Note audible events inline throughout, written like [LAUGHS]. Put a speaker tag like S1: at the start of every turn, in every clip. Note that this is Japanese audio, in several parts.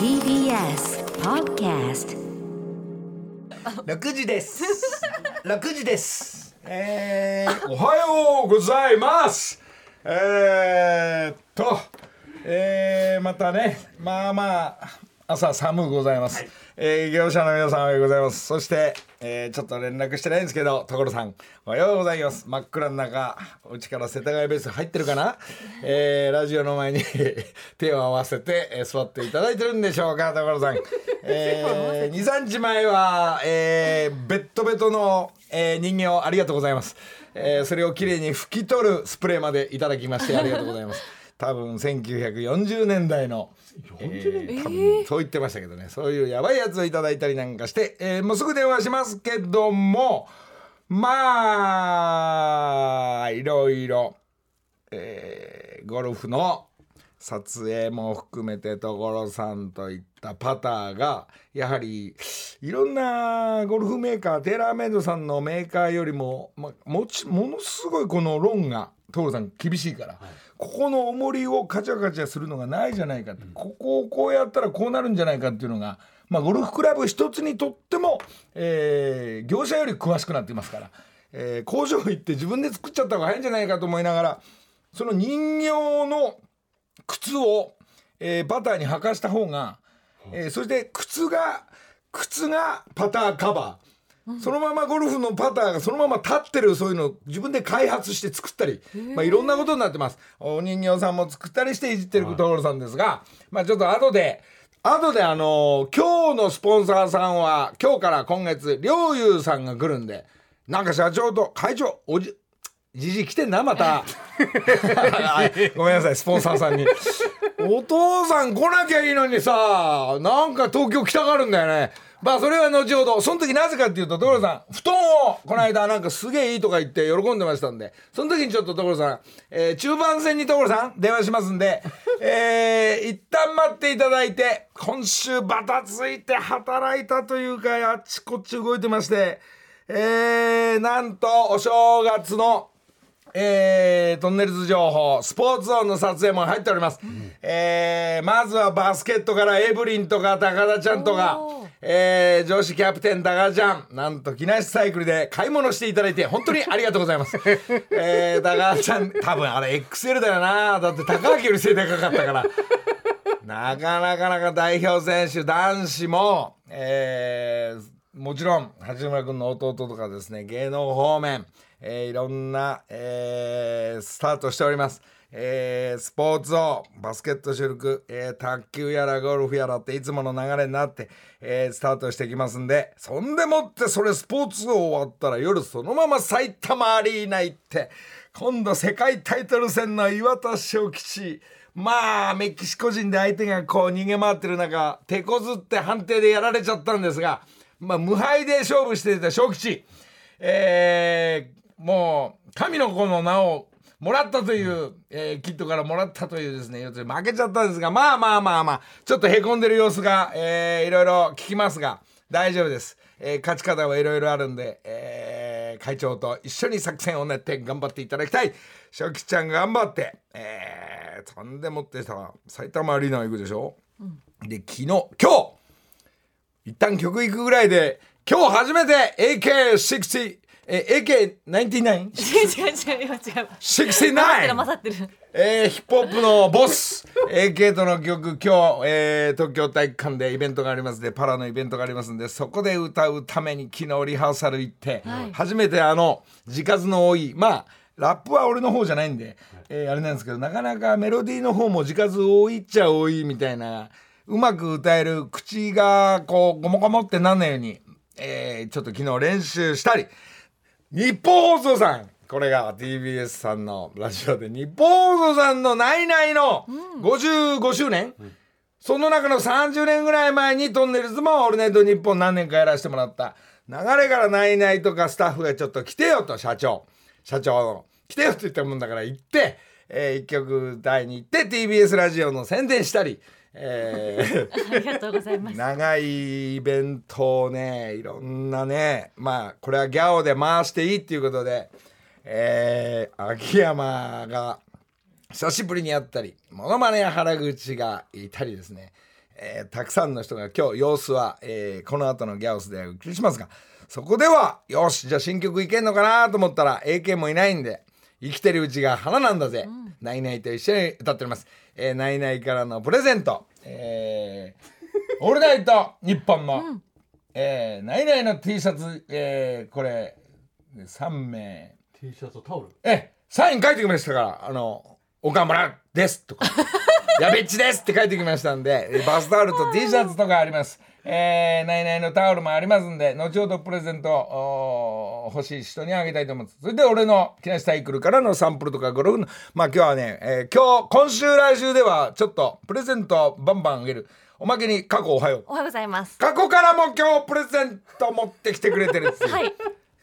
S1: TBS Podcast
S2: 6時です。[LAUGHS] 6時です。えー、
S3: おはようございます。えー、っとえー、またねまあまあ朝寒うございます、えー業者の皆さんおはようございます。そして、えーちょっと連絡してないんですけど所さんおはようございます。真っ暗の中うちから世田谷ベース入ってるかな、えーラジオの前に [LAUGHS] 手を合わせて、えー座っていただいてるんでしょうか所さん、[LAUGHS] えー、23日前は、えーベッドベトの、えー人形ありがとうございます、えーそれをきれいに拭き取るスプレーまでいただきましてありがとうございます。[LAUGHS] 多分1940年代のえー。そう言ってましたけどね。そういうやばいやつをいただいたりなんかして、えーもうすぐ電話しますけどもまあいろいろ、えーゴルフの撮影も含めて所さんといったパターがやはりいろんなゴルフメーカーテーラーメイドさんのメーカーよりも、ま、もちものすごいこのロンが所さん厳しいから、ここの重りをカチャカチャするのがないじゃないかって、ここをこうやったらこうなるんじゃないかっていうのが、まあ、ゴルフクラブ一つにとっても、えー業者より詳しくなっていますから、えー工場行って自分で作っちゃった方が早いんじゃないかと思いながらその人形の靴を、えーバターに履かした方が、えーそして靴が靴がパターカバー、そのままゴルフのパターがそのまま立ってるそういうのを自分で開発して作ったり、まあ、いろんなことになってます。お人形さんも作ったりしていじってる所さんですが、まあちょっと後で後であのー今日のスポンサーさんは今日から今月陵侑さんが来るんでなんか社長と会長おじじじ来てんなまた。は [LAUGHS] い [LAUGHS] ごめんなさいスポンサーさんに。お父さん来なきゃいいのにさなんか東京来たがるんだよねまあそれは後ほど。その時なぜかっていうと所さん布団をこの間なんかすげえいいとか言って喜んでましたんで。その時にちょっと所さん、えー中盤戦に所さん電話しますんでえー一旦待っていただいて今週バタついて働いたというかあっちこっち動いてましてえーなんとお正月のえートンネルズ情報スポーツゾーンの撮影も入っております、えーまずはバスケットからエブリンとか高田ちゃんとか、えー女子キャプテン高田ちゃんなんと木梨サイクルで買い物していただいて本当にありがとうございます、[LAUGHS] えー高田ちゃん多分あれ XL だよな。だって高明より背高かったから。なかなかなか代表選手男子も、えーもちろん八村君の弟とかですね芸能方面、えーいろんな、えースタートしております。えースポーツをバスケット主力、えー卓球やらゴルフやらっていつもの流れになって、えースタートしてきますんでそんでもってそれスポーツ王終わったら夜そのまま埼玉アリーナ行って今度世界タイトル戦の岩田小吉まあメキシコ人で相手がこう逃げ回ってる中手こずって判定でやられちゃったんですが、まあ、無敗で勝負していた小吉、えーもう神の子の名をもらったという、えーキットからもらったというですね要するに負けちゃったんですがまあまあまあまあちょっとへこんでる様子が、えーいろいろ聞きますが大丈夫です、えー勝ち方はいろいろあるんで、えー会長と一緒に作戦を練って頑張っていただきたい。初期ちゃん頑張って、えー、とんでもってさ埼玉アリーナ行くでしょ、で昨日今日一旦曲行くぐらいで今日初めて AK60 え AK99?
S4: 違う違う違う違う。
S3: 69!
S4: 混ざってる混ざってる。
S3: えーヒップホップのボス [LAUGHS] AK との曲今日、えー東京体育館でイベントがありますんでパラのイベントがありますんでそこで歌うために昨日リハーサル行って、初めてあの字数の多いまあラップは俺の方じゃないんで、えーあれなんですけどなかなかメロディーの方も字数多いっちゃ多いみたいなうまく歌える口がこうゴモゴモってなんないように、えーちょっと昨日練習したり日本放送さん。これが TBS さんのラジオで。日本放送さんのナイナイの55周年、その中の30年ぐらい前にトンネルズも「オールナイトニッポン」何年かやらせてもらった。流れからナイナイとかスタッフがちょっと来てよと社長。社長の。来てよって言ったもんだから行って、えー一曲歌いに行って TBS ラジオの宣伝したり、えー。
S4: ありがとうございます。
S3: 長いイベントをねいろんなねまあこれはギャオで回していいっていうことで、えー秋山が久しぶりに会ったりモノマネ原口がいたりですね、えーたくさんの人が今日様子は、えーこの後のギャオスでお送りしますがそこではよしじゃあ新曲いけんのかなと思ったら AK もいないんで生きてるうちが花なんだぜ、ナイナイと一緒に歌っております、えー、ナイナイからのプレゼント、えー、オールナイト日本の、えー、ナイナイの T シャツ、えー、これ3名。
S2: T シャツタオル？
S3: えサイン書いてきましたからあの岡村ですとかやべっちですって書いてきましたんでえバスタオルと T シャツとかありますえー、ナイナイのタオルもありますんで後ほどプレゼント欲しい人にあげたいと思いますそれで俺の木梨サイクルからのサンプルとかゴルフのまあ今日はね、えー今日今週来週ではちょっとプレゼントバンバンあげるおまけに過去おはよう
S4: おはようございます。
S3: 過去からも今日プレゼント持ってきてくれてるっつう
S4: はい。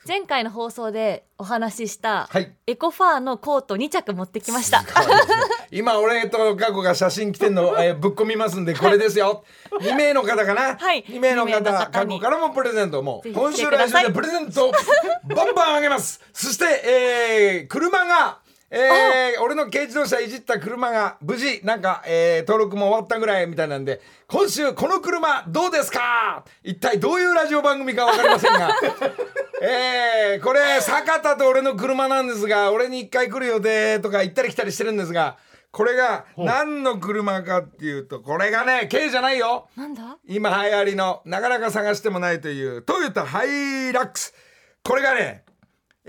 S4: 前回の放送でお話しした
S3: はい。
S4: エコファーのコート2着持ってきました。
S3: 今俺と過去が写真来てんの、[LAUGHS] えーぶっ込みますんでこれですよ。2名の方かな、
S4: はい。
S3: 2名の方過去からもプレゼントもう今週来週でプレゼントバンバンあげます。そして、えー車がえー俺の軽自動車いじった車が無事なんか、えー登録も終わったぐらいみたいなんで今週この車どうですか？一体どういうラジオ番組か分かりませんが。[LAUGHS] えーこれ坂田と俺の車なんですが俺に一回来る予定とか行ったり来たりしてるんですがこれが何の車かっていうとこれがね軽じゃないよ。
S4: なんだ？
S3: 今流行りのなかなか探してもないというトヨタハイラックス。これがね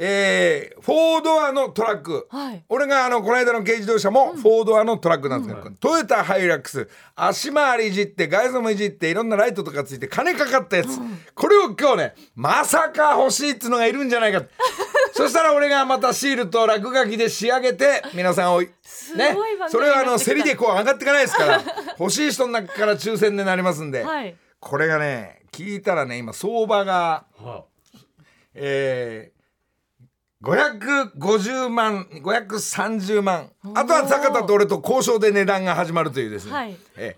S3: えー、フォードアのトラック、
S4: はい。
S3: 俺があのこの間の軽自動車もフォードアのトラックなんですけど、トヨタハイラックス。足回りいじって外装もいじっていろんなライトとかついて金かかったやつ、これを今日ねまさか欲しいっつうのがいるんじゃないか [LAUGHS] そしたら俺がまたシールと落書きで仕上げて皆さんをね。それはあの競りでこう上がっていかないですから [LAUGHS] 欲しい人の中から抽選でなりますんで、
S4: はい。
S3: これがね聞いたらね今相場が
S2: は
S3: えー、550万530万。あとは坂田と俺と交渉で値段が始まるというですね、
S4: はい。
S3: え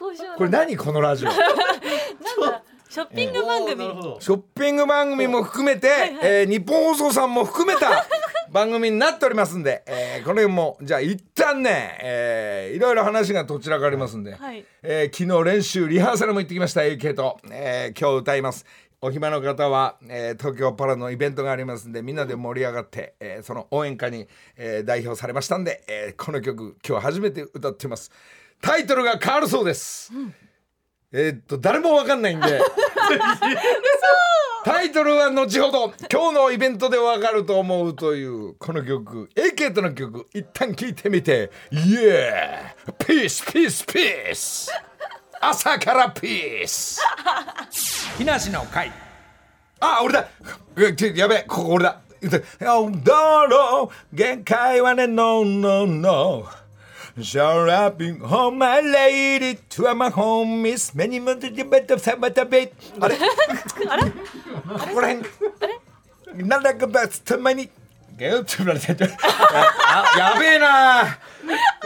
S4: 交渉
S3: ーこれ何このラジオ？[LAUGHS]
S4: なんだショッピング番組。
S2: なるほど
S3: ショッピング番組も含めて、えー日本放送さんも含めた [LAUGHS] 番組になっておりますんで、えーこれもじゃあ一旦ね、えーいろいろ話がどちらかありますんで、
S4: はい。
S3: えー昨日練習リハーサルも行ってきました AK と、えー今日歌いますお暇の方は、えー東京パラのイベントがありますんでみんなで盛り上がって、えーその応援歌に、えー代表されましたんで、えーこの曲今日初めて歌ってます。タイトルが変わるそうです、えーっと誰もわかんないんで。[LAUGHS] タイトルは後ほど今日のイベントでわかると思うというこの曲 AK との曲一旦聴いてみて。イエー。ピースピースピース朝からピース。木梨の会。あ、俺だ。やべ、ここ俺だ。どうろ限界はね、ノンノンノン。シャラッピング、ホンマレイリー、トゥアマホンミス、メニムトゥディベット、サバタベット。あれ？[LAUGHS]
S4: あれ？
S3: ここら辺。あれ？なんだかバスたまに、ゲルトゥブラセット。やべえなー。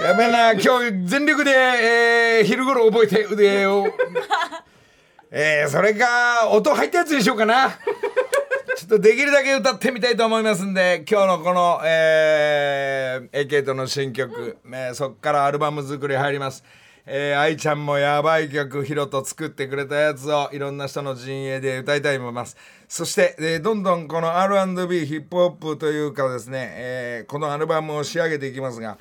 S3: やべえな今日全力で、えー昼頃覚えて腕を。えー、それか音入ったやつにしようかな。ちょっとできるだけ歌ってみたいと思いますんで今日のこの、えー、AK との新曲、えーそっからアルバム作り入ります。えー、愛ちゃんもやばい曲ヒロと作ってくれたやつをいろんな人の陣営で歌いたいと思います。そして、えーどんどんこの R&B ヒップホップというかですね、えーこのアルバムを仕上げていきますが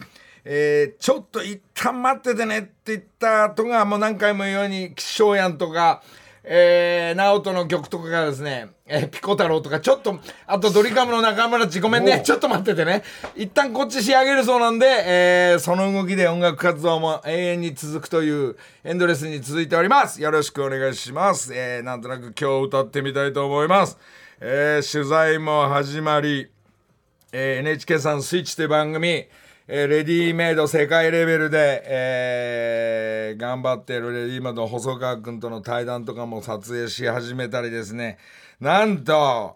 S3: えーちょっと一旦待っててねって言った後がもう何回も言うように「気象やん」とか「えー、直人の曲とかがですね、えーピコ太郎とかちょっとあとドリカムの中村っちごめんね。ちょっと待っててね。一旦こっち仕上げるそうなんで、えーその動きで音楽活動も永遠に続くというエンドレスに続いております。よろしくお願いします、えーなんとなく今日歌ってみたいと思います、えー取材も始まりえー NHK さん「スイッチ」という番組、えーレディメイド世界レベルで、えー頑張っているレディメイドの細川君との対談とかも撮影し始めたりですね。なんと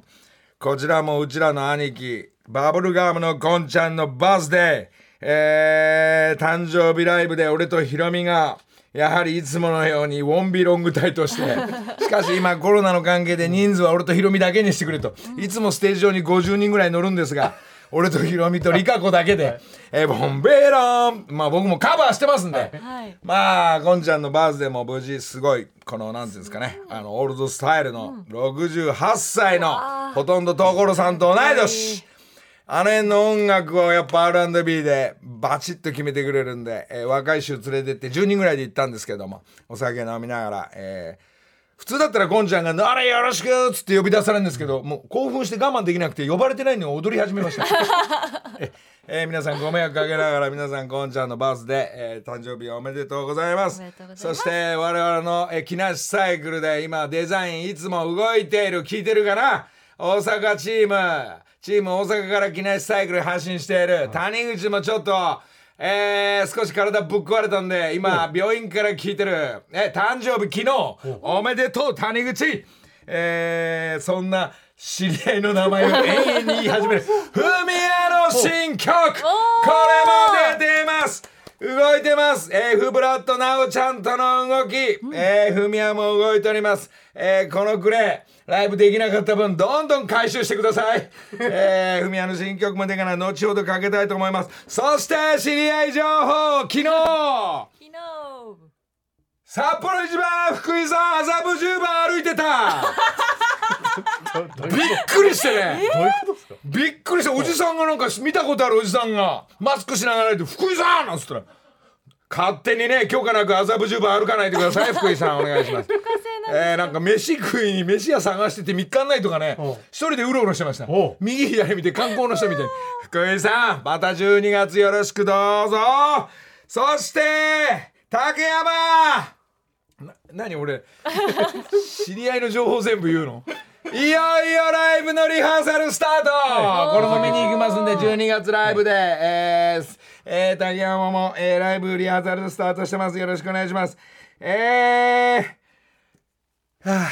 S3: こちらもうちらの兄貴バブルガムのゴンちゃんのバースデー、えー誕生日ライブで俺とヒロミがやはりいつものようにウォンビロング隊として [LAUGHS] しかし今コロナの関係で人数は俺とヒロミだけにしてくれと。いつもステージ上に50人ぐらい乗るんですが俺とヒロミとリカ子だけで「えーボンベーラン」まあ僕もカバーしてますんで、
S4: はい。
S3: まあゴンちゃんのバースデーも無事すごいこのなんていうんですかね。あのオールドスタイルの68歳のほとんど所さんと同い年。あの辺の音楽をやっぱ R&B でバチッと決めてくれるんで、えー若い衆連れてって10人ぐらいで行ったんですけどもお酒飲みながら、えー普通だったらゴンちゃんが「あれよろしく」っつって呼び出されるんですけどもう興奮して我慢できなくて呼ばれてないのに踊り始めました。え [LAUGHS] えー皆さんご迷惑かけながら皆さんゴンちゃんのバースデー、えー誕生日おめでとうございます。そして我々の、えー木梨サイクルで今デザインいつも動いている聞いてるかな？大阪チーム。チーム大阪から木梨サイクル発信している、谷口もちょっとえー少し体ぶっ壊れたんで今病院から聞いてる。え誕生日昨日。おめでとう谷口。えーそんな知り合いの名前を永遠に言い始める「[LAUGHS] ふみやの新曲」これも出てます動いてます、えー、フブラッドナオちゃんとの動き、えー、フミヤも動いております、えー、このクレーライブできなかった分どんどん回収してください、[LAUGHS] えー、フミヤの新曲も出から後ほどかけたいと思います。そして知り合い情報昨日。
S4: 昨日
S3: 札幌一番福井さん麻布十番歩いてた。びっくりしてね。
S2: どういうことですか？
S3: びっくりしたおじさんがなんか見たことあるおじさんがマスクしながらいて「福井さん!」なんつったら勝手にね許可なく麻布十番歩かないでください [LAUGHS] 福井さんお願いします。えー、なんか飯食いに飯屋探してて3日ないとかね一人でうろうろしてました。右左見て観光の人みたいに「福井さんまた12月よろしくどうぞ」そして竹山な何俺？知り合いの情報全部言うの？いよいよライブのリハーサルスタート！これも見に行きますんで12月ライブで、えーえー竹山も、えーライブリハーサルスタートしてます。よろしくお願いします。えー、はあ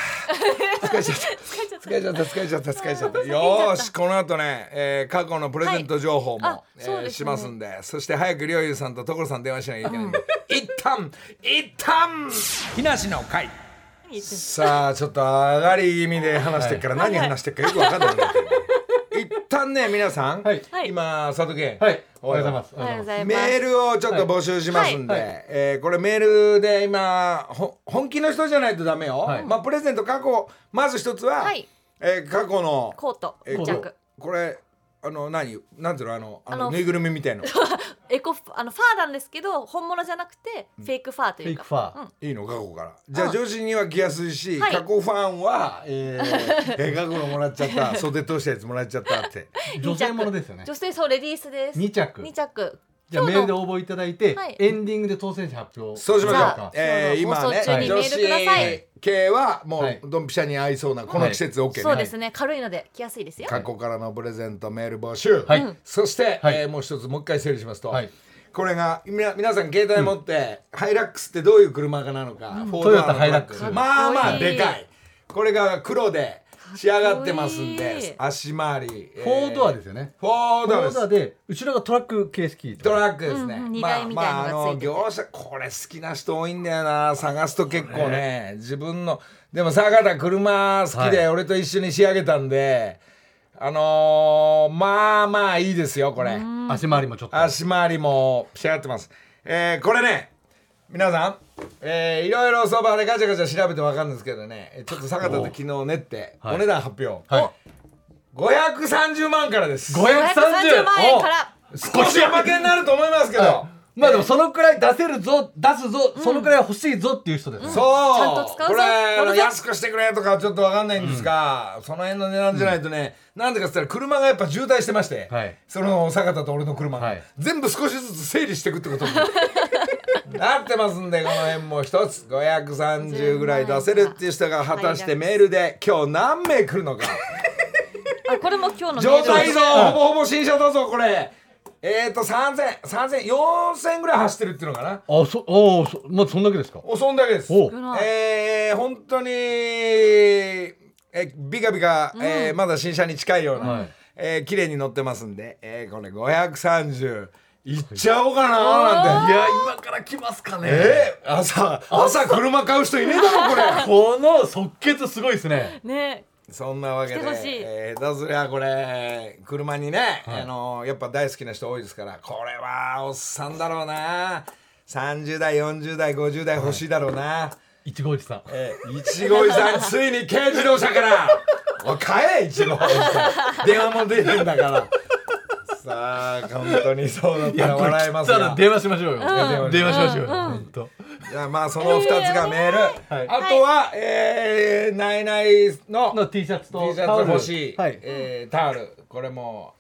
S3: 疲れちゃった疲れちゃった疲れちゃった。疲れちゃった。よーしこの後ね、えー過去のプレゼント情報も、
S4: はい。あ
S3: えーしますんでそして早くりょうゆうさんと所さん電話しなきゃいけないんで。一旦一旦！木梨の会。さあちょっと上がり気味で話してるから何話してるかよく分かんない。んだけど一旦ね皆さん、
S2: はい。
S4: はい。
S3: 今佐藤健、
S2: はい。おはようございます。
S4: おはようございます。
S3: メールをちょっと募集しますんで、
S2: はい。はい。
S3: えーこれメールで今ほ本気の人じゃないとダメよ、
S2: はい。
S3: まあプレゼント過去まず一つは、
S4: はい。
S3: えー過去の
S4: コート
S3: えーこれあの何？なんていうの？あのあの
S4: あの
S3: ぬいぐるみみたいの。[LAUGHS]
S4: エコフあのファーなんですけど本物じゃなくてフェイクファーというか。
S2: フェイクファー。
S4: うん。
S3: いいの？過去から。じゃあ女子には着やすいし、
S4: はい。
S3: 過去ファンは、えー [LAUGHS] えー過去のもらっちゃった袖通したやつもらっちゃったって。
S2: 女性ものですよね。
S4: 女性そうレディースです
S2: 二着。
S4: 二着
S2: じゃあメールで応募いただいて、
S4: はい。
S2: エンディングで当選者発表
S3: そうしましょう。
S4: じゃあ。
S3: えー、今ね、
S4: 放送中
S2: に
S3: 女
S4: メールください。
S3: 子系はも
S2: はい。う
S3: ドンピシャに合いそうなこの季節 OK ね。
S4: そうですね。軽いので着やすいですよ。
S3: 過去からのプレゼントメール募集。
S2: はい。
S4: うん
S3: そして、
S2: はい。
S3: えーもう一つもう一回整理しますと、
S2: はい。
S3: これがみな皆さん携帯持って、ハイラックスってどういう車かなのか、フォードアの
S2: トヨタハイラックス。
S3: まあまあ
S4: かっこいい。
S3: でかい。これが黒で仕上がってますんで足回り、え
S2: フォードアですよね。
S3: フォー
S2: フ
S3: ドアです。
S2: ォードアで後ろがトラック形式
S3: トラックですね。
S4: うんうん
S3: まあ
S4: 荷台みたい
S3: まああの
S4: のがついてて。
S3: 業者これ好きな人多いんだよな。探すと結構ね。自分のでも坂田車好きで
S2: はい。
S3: 俺と一緒に仕上げたんで、あのーまあまあいいですよこれ。
S2: 足回りもちょっと。
S3: 足回りも仕上がってます。えーこれね皆さん、えーいろいろ相場でガチャガチャ調べてわかるんですけどね。ちょっと坂田と昨日練って
S2: はい。
S3: お値段発表、
S2: はい。
S3: 530万からです。
S2: 530
S4: 530万円から。
S3: 少しおまけになると思いますけど。
S2: はい。まあでもそのくらい出せるぞ出すぞ、そのくらい欲しいぞっていう人ですね、
S3: そう。
S4: ちゃんと使うぞ。
S3: これ安くしてくれとかちょっとわかんないんですが、その辺の値段じゃないとね、なんでかっつったら車がやっぱ渋滞してまして、
S2: はい。
S3: その坂田と俺の車。が、
S2: はい。
S3: 全部少しずつ整理していくってことに [LAUGHS] [LAUGHS] なってますんでこの辺も一つ530ぐらい出せるっていう人が果たしてメールで今日何名来るのか。
S4: あこれも今日の
S3: 状態ぞほぼほぼ新車だぞこれ。えっ、ー、と300030004000ぐらい走ってるっていうのかな。
S2: あそおーそまあそんだけですか？
S3: おそんだけです。えー、本当にえビカビカ、えーまだ新車に近いような、
S2: はい。
S3: えー綺麗に乗ってますんで、えーこれ530いっちゃおうかななんて。
S2: いや今から来ますかね。
S3: えー、朝。朝車買う人いねえだろこれ。[LAUGHS]
S2: この即決すごいですね。
S4: ね。
S3: そんなわけでえー、だすりゃこれ車にね、
S5: はい。
S3: あのやっぱ大好きな人多いですからこれはおっさんだろうな。30代40代50代欲しいだろうな、
S5: いちごおじさん。
S3: えー、いちごいさん [LAUGHS] ついに軽自動車から。おい買えいちごおじさん。電話も出てんだからさあ本当にそうだったら笑います
S5: 来たら
S3: が
S5: 電話しましょうよ、
S3: ん。
S5: 電話しましょうよ、本当。
S3: いやまあその2つがメール、
S5: はい。
S3: あとは、えー、ナイナイの
S5: の T シャツ
S3: T
S5: と
S3: シャツ欲しい、
S5: はい、
S3: えータオルこれも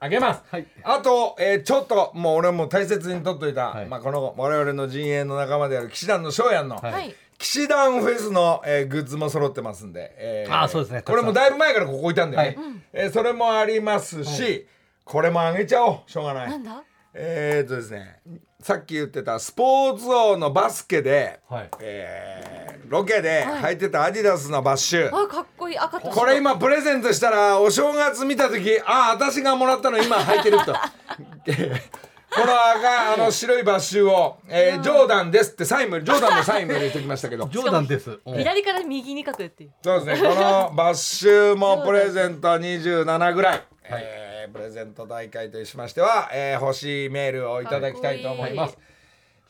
S3: あげます、
S5: はい。
S3: あと、えーちょっともう俺も大切に取っといた、
S5: はい。
S3: まあ、この我々の陣営の仲間である騎士団の翔やんの、
S5: はい。
S4: はい。
S3: 騎士団フェスの、えーグッズも揃ってますんで、え
S5: あーそうですね。
S3: これもだいぶ前からここ置いたんだよね、
S5: はい。
S3: えーそれもありますし、これもあげちゃおう。しょうがない。
S4: なんだ？
S3: えー、っとですねさっき言ってたスポーツ王のバスケで、
S5: はい。
S3: えーロケで履い。てたアディダスのバッシュ、
S4: あかっこいい。赤と白。
S3: これ今プレゼントしたらお正月見た時ああ私がもらったの今履いてると。[LAUGHS] この赤あの白いバッシュを、えージョーダンですってサインもジョーダンのサインも入れておきましたけど。[LAUGHS]
S5: ジョーダンです。
S4: 左から右に書くっていう。
S3: そうですね。このバッシュもプレゼント27ぐらい、えープレゼント大会としましては、えー欲しいメールをいただきたいと思います。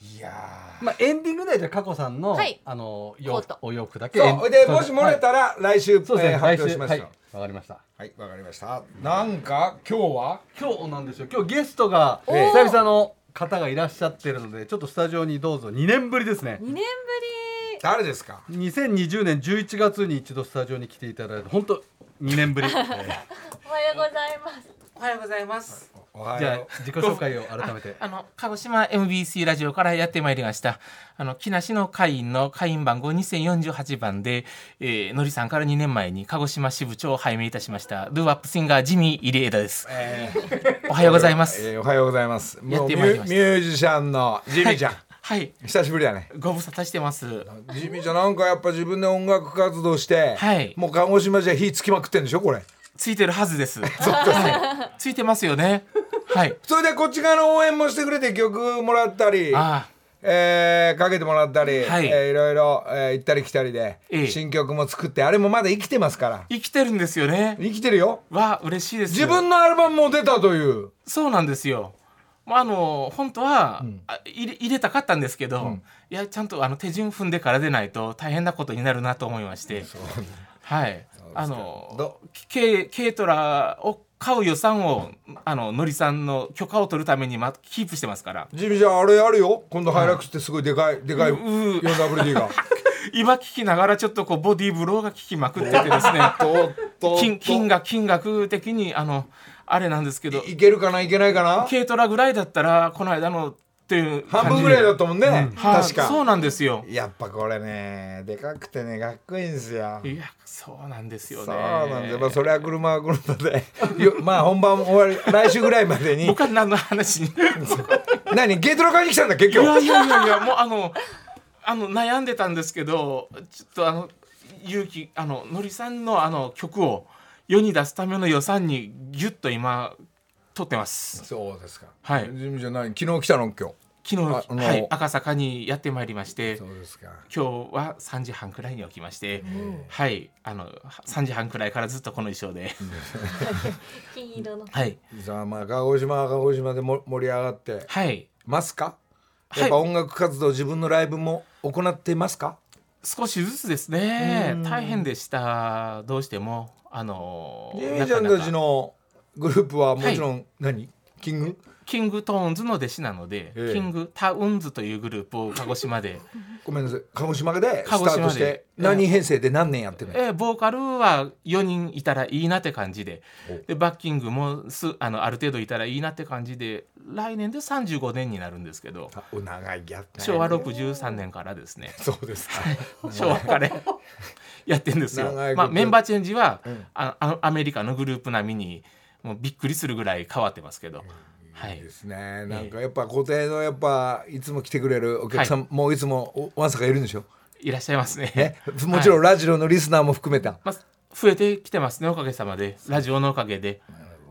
S3: い。や
S5: まあエンディングでじゃあ佳子さんの、
S4: はい。
S5: あの
S4: コー
S5: 洋
S4: ト
S5: お洋服だけ
S3: ーそう。でもし漏れたら来週、
S5: そうですね、
S3: えー発表しますよ
S5: わかりました。
S3: はいわ、かりました。なんか今日は？
S5: 今日なんですよ。今日ゲストが久々の方がいらっしゃってるのでちょっとスタジオにどうぞ。2年ぶりですね。
S4: 2年ぶり
S3: 誰ですか
S5: ？2020年11月に一度スタジオに来ていただいて本当2年ぶり、[LAUGHS] えー
S4: おはようございます。
S6: おはようございます。
S3: おは
S5: じゃあ
S3: よ
S5: 自己紹介を改めて。[LAUGHS]
S6: あの鹿児島 MBC ラジオからやってまいりました。あの木梨の会員の会員番号2048番で、えー、のりさんから2年前に鹿児島支部長を拝命いたしました。ドゥーワップシンガージミー入江田です。
S3: えー [LAUGHS]
S6: おはようございます。
S3: えーおはようございます。も
S6: や
S3: うミ
S6: ってまいりました。
S3: ュミュージシャンのジミーちゃん、
S6: はい、
S3: 久しぶりだね。
S6: ご無沙汰してます。
S3: ジミーちゃんなんかやっぱ自分で音楽活動して、
S6: はい
S3: もう鹿児島じゃ火つきまくってんでしょこれ。
S6: ついてるはずです。[LAUGHS] はい、[LAUGHS] ついてますよね。はい。
S3: それでこっち側の応援もしてくれて曲もらったり、
S6: あ
S3: えーかけてもらったり、
S6: はい
S3: いえーいろいろ、えー行ったり来たりで、
S6: ええ
S3: 新曲も作ってあれもまだ生きてますから。
S6: 生きてるんですよね。
S3: 生きてるよ。
S6: わ嬉しいです。
S3: 自分のアルバムも出たという。
S6: そうなんですよ。まあ、あの本当は、あ入れ入れたかったんですけど、いやちゃんとあの手順踏んでからでないと大変なことになるなと思いまして、はい、あの
S3: ど
S6: 軽軽トラを買う予算をあののりさんの許可を取るためにまキープしてますから。
S3: ジミーちゃんあれやるよ？今度ハイラックスってすごいでかいでかい
S6: うん
S3: 4WD が。
S6: 今聞きながらちょっとこうボディーブローが。効きまくっててですね金金額金額的にあのあれなんですけど
S3: いけるかないけないかな？
S6: 軽トラぐらいだったらこの間のっていう
S3: 半分ぐらいだったもんね、
S6: はい。
S3: 確か。
S6: そうなんですよ。
S3: やっぱこれねでかくてねかっこいいんですよ。
S6: いやそうなんですよね。
S3: そうなんですよ、まあ、それは車は車で。[LAUGHS] よまあ本番終わり [LAUGHS] 来週ぐらいまでに。
S6: 僕は何の話に。い [LAUGHS]
S3: 何？ゲートラ買いに来たんだ結局
S6: やいやいやいやもうあのあの悩んでたんですけどちょっとあの勇気あののりさんのあの曲を世に出すための予算にギュッと今取ってます。
S3: そうですか。
S6: はい。
S3: ジミーじゃない。昨日来たの今日。
S6: 昨日はい、赤坂にやってまいりまして
S3: そうですか。
S6: 今日は3時半くらいに起きまして、はい。あの3時半くらいからずっとこの衣装で、[LAUGHS]
S4: 金色の。
S6: はい。
S3: さあまあ鹿児島は鹿児島でも盛り上がって。
S6: はい。
S3: ますか
S6: はい。
S3: やっぱ音楽活動自分のライブも行っていますか？
S6: 少しずつですね。大変でした。どうしても。あの
S3: ーちゃんたちのグループはもちろん何、キング？
S6: キングトーンズの弟子なので、
S3: ええ。
S6: キングタウンズというグループを鹿児島で、[LAUGHS]
S3: ごめんなさい。鹿児島でスタ
S6: 鹿児島で。
S3: ートして何人編成で何年やってるの、
S6: えーボーカルは4人いたらいいなって感じで。でバッキングもすあのある程度いたらいいなって感じで来年で35年になるんですけど。
S3: 長い
S6: 昭和63年からですね。[LAUGHS]
S3: そうですか。
S6: 昭和から [LAUGHS] やってんですよ。まあ、メンバーチェンジは、
S3: うん。
S6: あアメリカのグループ並みにもうびっくりするぐらい変わってますけど、はい
S3: いいですね。なんかやっぱ固定のやっぱいつも来てくれるお客さん、もういつもおわんさかいるんでしょ？
S6: いらっしゃいますね。
S3: え？[LAUGHS] もちろんラジオのリスナーも含めた、
S6: まあ、増えてきてますねおかげさまで。ラジオのおかげで。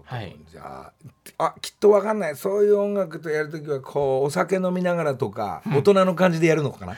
S6: はい、
S3: じゃああきっとわかんない。そういう音楽とやるときはこうお酒飲みながらとか、大人の感じでやるのかな？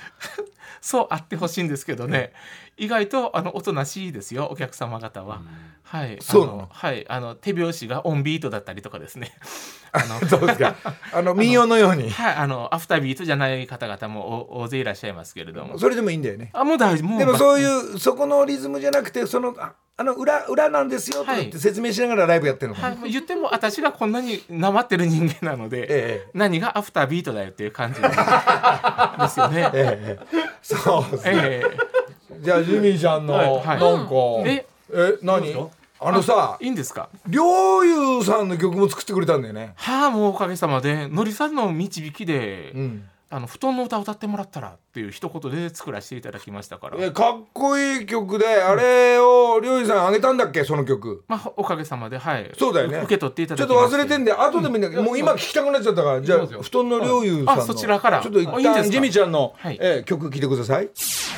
S6: そうあってほしいんですけどね。意外とあのおとなしいですよお客様方は。はい、
S3: そうなの？
S6: あはい。あの手拍子がオンビートだったりとかですね。[LAUGHS] あの
S3: そうですか。あの [LAUGHS] 民謡のように。
S6: はい、あのアフタービートじゃない方々もお大勢いらっしゃいますけれども。
S3: それでもいいんだよね。
S6: あもう大丈夫。
S3: でもそういうそこのリズムじゃなくてそのああの裏裏なんですよとか言って説明しながらライブやってるの
S6: はい、もう言っても私がこんなになまってる人間なので、
S3: ええ。
S6: 何がアフタービートだよっていう感じですよね。[LAUGHS]
S3: ええそうですね。
S6: え
S3: じゃあジミーちゃんの、
S6: はい。はい
S3: なんか
S6: え
S3: え何？あのさ
S6: えいいんですか？
S3: 陵侑さんの曲も作ってくれたんだよね。
S6: はあもうおかげさまで。のりさんの導きで、
S3: うん
S6: あの布団の歌を歌ってもらったらっていう一言で作らせていただきましたから、
S3: えかっこいい曲であれを陵侑さんあげたんだっけ？その曲。
S6: まあおかげさまではい。
S3: そうだよね。
S6: 受け取っていた
S3: ちょっ
S6: だきまして。
S3: と忘れてんで後でもいいんだけどもう今聞きたくなっちゃったからじゃあ布団の陵侑さんの。
S6: あそちらから。
S3: ちょっと一
S6: あいいんですか？
S3: 旦ジミーちゃんの
S6: はい。
S3: えー曲聴いてください。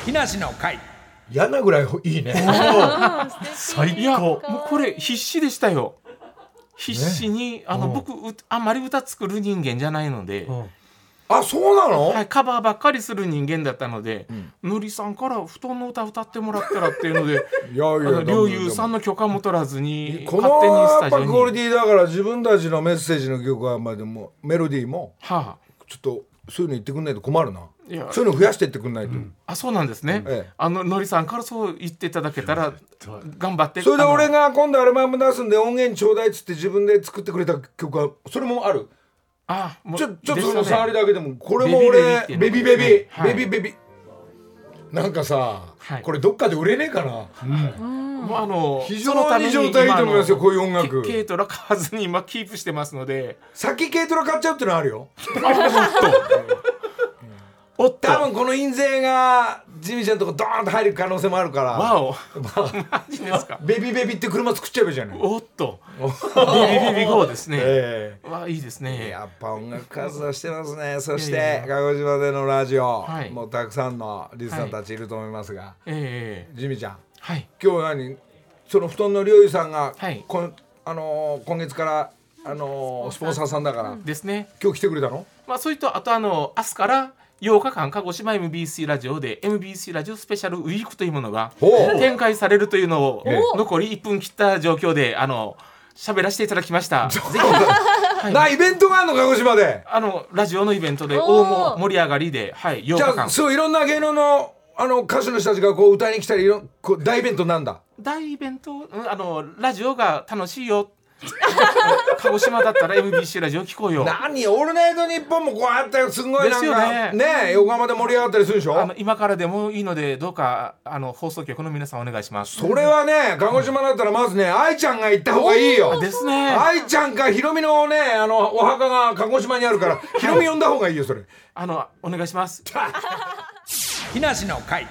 S3: 木梨の会。嫌なぐらいいいね。
S5: 最
S6: いやも
S5: 高
S6: うこれ必死でしたよ。必死に、あの
S3: うん。
S6: 僕うあんまり歌作る人間じゃないので、
S3: あそうなの？
S6: はい、カバーばっかりする人間だったので、のりさんから布団の歌歌ってもらったらっていうので [LAUGHS]
S3: いやい
S6: あの
S3: や
S6: 陵侑さんの許可も取らずに
S3: こ
S6: 勝手にスタジオに。
S3: ぱクオリティだから自分たちのメッセージの曲はまあでもメロディーも
S6: は
S3: ちょっとそういうの言ってくんないと困るな。
S6: あいや。
S3: そういうの増やしてってくんないと、
S6: あそうなんですね、
S3: ええ。
S6: あののりさんからそう言っていただけたら頑張って。
S3: それで俺
S6: あの。
S3: が今度アルバム出すんで音源ちょうだいっつって自分で作ってくれた曲はそれもある？
S6: あもう
S3: ちょちょっとその触りだけでもこれも俺
S6: ベビ
S3: ベビベビ
S6: ベビ
S3: なんかさ、
S6: はい。
S3: これどっかで売れねえかな。
S6: もうあの
S3: 非常に状態いいと思いますよこういう音楽。
S6: 軽トラ買わずに今キープしてますので。
S3: 先軽トラ買っちゃうってのあるよ。[LAUGHS]
S6: おっと。
S3: 多分この印税がジミーちゃんとこドーンと入る可能性もあるから。
S6: わお。マジですか？
S3: ベビベビって車作っちゃえばいいじゃない
S6: おっと。ビビビビゴーですね、
S3: え
S6: わいいです
S3: え
S6: ね。
S3: やっぱ音楽活動してますね。そして鹿児島でのラジオ、
S6: はい。
S3: もうたくさんのリスナーたちいると思いますが、
S6: ええ
S3: ジミーちゃん
S6: はい。
S3: 今日何？その布団の陵侑さんが、
S6: はい。
S3: こんあのー今月から、あのースポンサーさん。だから、
S6: ですね。
S3: 今日来てくれたの？
S6: まあそういったあとあの明日から8日間鹿児島 MBC ラジオで MBC ラジオスペシャルウィークというものが展開されるというのを
S3: え
S6: 残り1分切った状況であの喋らせていただきました。ぜひ。[LAUGHS]
S3: なイベントがあるの鹿児島で。
S6: あのラジオのイベントで大盛り上がりで、はい、8
S3: じゃあ
S6: 日間
S3: そういろんな芸能のあの歌手の人たちがこう歌いに来たりいろんこう大イベントなんだ。
S6: 大イベント？うんあのラジオが楽しいよ鹿児島だったら MBC ラジオ聞こうよ。
S3: 何？オールナイトニッポンもこうあったよすごいなんか。
S6: ね。
S3: ね横浜で盛り上がったりするでしょ？
S6: あの今からでもいいのでどうかあの放送局の皆さんお願いします。
S3: それはね鹿児島だったらまずね愛ちゃんが行った方がいいよ。
S6: ですね。
S3: 愛ちゃんかひろみのねあのお墓が鹿児島にあるからひろみ呼んだ方がいいよそれ。
S6: あのお願いします。[LAUGHS]
S3: 木梨の会。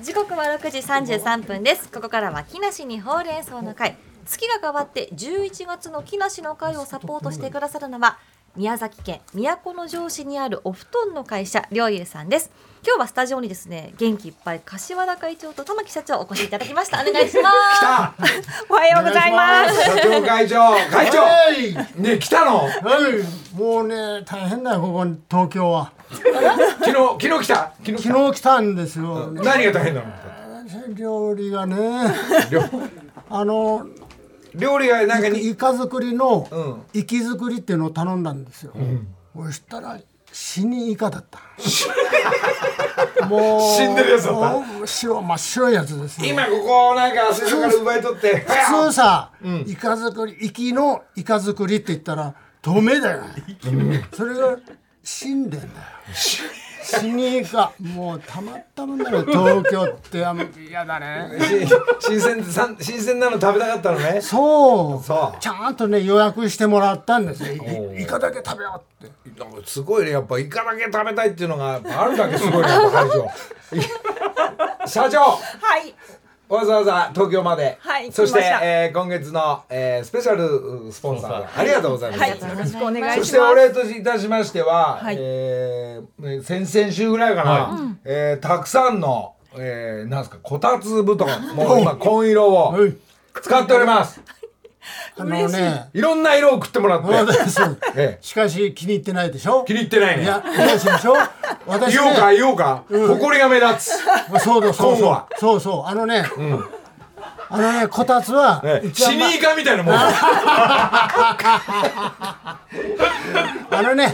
S4: 時刻は6時33分です。ここからは木梨にほうれん草の会月が変わって11月の木梨の会をサポートしてくださるのは宮崎県都城市にあるお布団の会社りょうゆうさんです。今日はスタジオにですね元気いっぱい柏田会長と玉木社長お越しいただきました。お願いします。
S3: 来た。[LAUGHS]
S4: おはようございます。
S3: 社長会長会長。
S7: はい。
S3: ね来たの？
S7: はい、もうね大変だよここ東京は。
S3: 昨日昨日来た？昨日来た？
S7: 昨日来たんですよ、
S3: 何が大変なの？
S7: 料理がね。
S3: 料
S7: あの
S3: 料理がなんかに
S7: イカ作りの
S3: ん。
S7: イキ作りっていうのを頼んだんですよ、そしたら死にイカだった。[LAUGHS] もう
S3: 死んでるやつだった？
S7: もう白真っ白いやつですよ。
S3: 今ここなんか水槽から奪い取って
S7: 普通さ、イカ作りイキのイカ作りって言ったら透明だよそれが死んでんだよ [LAUGHS] 死にイカもうたまったもんだね東京ってあん嫌だね。
S3: 新鮮さん新鮮なの食べたかったのね。
S7: そう。
S3: そう。
S7: ちゃんとね予約してもらったんですよ。いイカだけ食べようって。
S3: なんかすごいね。やっぱイカだけ食べたいっていうのがあるだけすごいねやっぱ会長 [LAUGHS] 社長。
S4: はい
S3: わざわざ東京まで、
S4: はい
S3: そしてえー今月の、えースペシャルスポンサーありがとうございます、
S4: はいよろしくお願いします。
S3: そしてお礼といたしましては、
S4: はい。
S3: えー先々週ぐらいかな、えーたくさんの、えーなんですかこたつ布団もう今紺色を
S7: はい。
S3: 使っております
S7: あのね。
S3: い。ろんな色を送ってもらって。[LAUGHS]
S7: しかし気に入ってないでしょ？
S3: 気に入ってないね。
S7: いやいやでしょ？私
S3: 言おうか
S7: ね
S3: 言おうか。埃が目立つ。
S7: そうだそうそう。そうそう。あのねあのねこたつは
S3: 死にイカみたいなもん。[LAUGHS]
S7: あのね